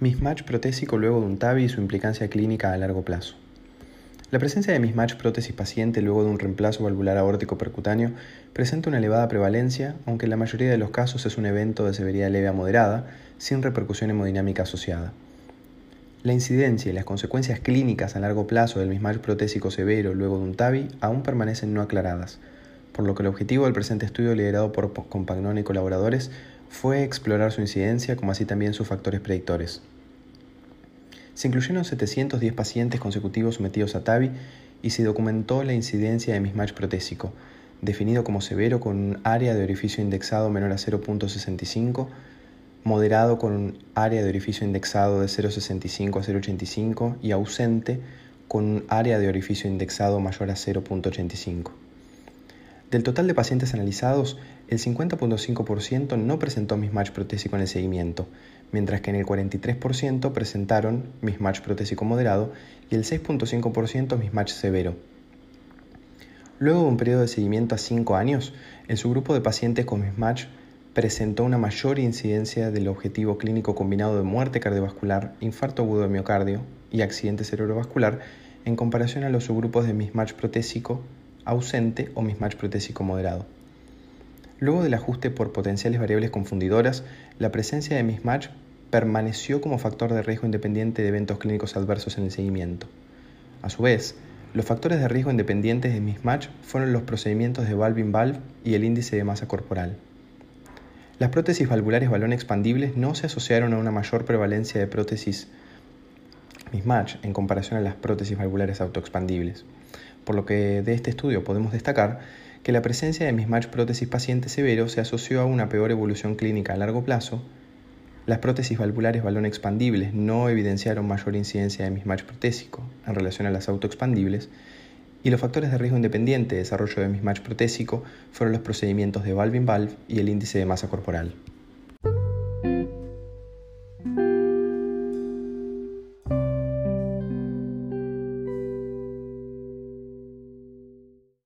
Mismatch protésico luego de un TAVI y su implicancia clínica a largo plazo. La presencia de mismatch prótesis paciente luego de un reemplazo valvular aórtico percutáneo presenta una elevada prevalencia, aunque en la mayoría de los casos es un evento de severidad leve a moderada, sin repercusión hemodinámica asociada. La incidencia y las consecuencias clínicas a largo plazo del mismatch protésico severo luego de un TAVI aún permanecen no aclaradas, por lo que el objetivo del presente estudio liderado por Compagnon y colaboradores fue explorar su incidencia como así también sus factores predictores. Se incluyeron 710 pacientes consecutivos sometidos a TAVI y se documentó la incidencia de mismatch protésico, definido como severo con un área de orificio indexado menor a 0.65, moderado con un área de orificio indexado de 0.65 a 0.85 y ausente con un área de orificio indexado mayor a 0.85. Del total de pacientes analizados, el 50.5% no presentó mismatch protésico en el seguimiento, mientras que en el 43% presentaron mismatch protésico moderado y el 6.5% mismatch severo. Luego de un periodo de seguimiento a 5 años, el subgrupo de pacientes con mismatch presentó una mayor incidencia del objetivo clínico combinado de muerte cardiovascular, infarto agudo de miocardio y accidente cerebrovascular en comparación a los subgrupos de mismatch protésico ausente o mismatch protésico moderado. Luego del ajuste por potenciales variables confundidoras, la presencia de mismatch permaneció como factor de riesgo independiente de eventos clínicos adversos en el seguimiento. A su vez, los factores de riesgo independientes de mismatch fueron los procedimientos de valve-in-valve y el índice de masa corporal. Las prótesis valvulares balón expandibles no se asociaron a una mayor prevalencia de prótesis mismatch en comparación a las prótesis valvulares autoexpandibles, por lo que de este estudio podemos destacar que la presencia de mismatch prótesis paciente severo se asoció a una peor evolución clínica a largo plazo, las prótesis valvulares balón expandibles no evidenciaron mayor incidencia de mismatch protésico en relación a las autoexpandibles, y los factores de riesgo independiente de desarrollo de mismatch protésico fueron los procedimientos de valve-in-valve y el índice de masa corporal.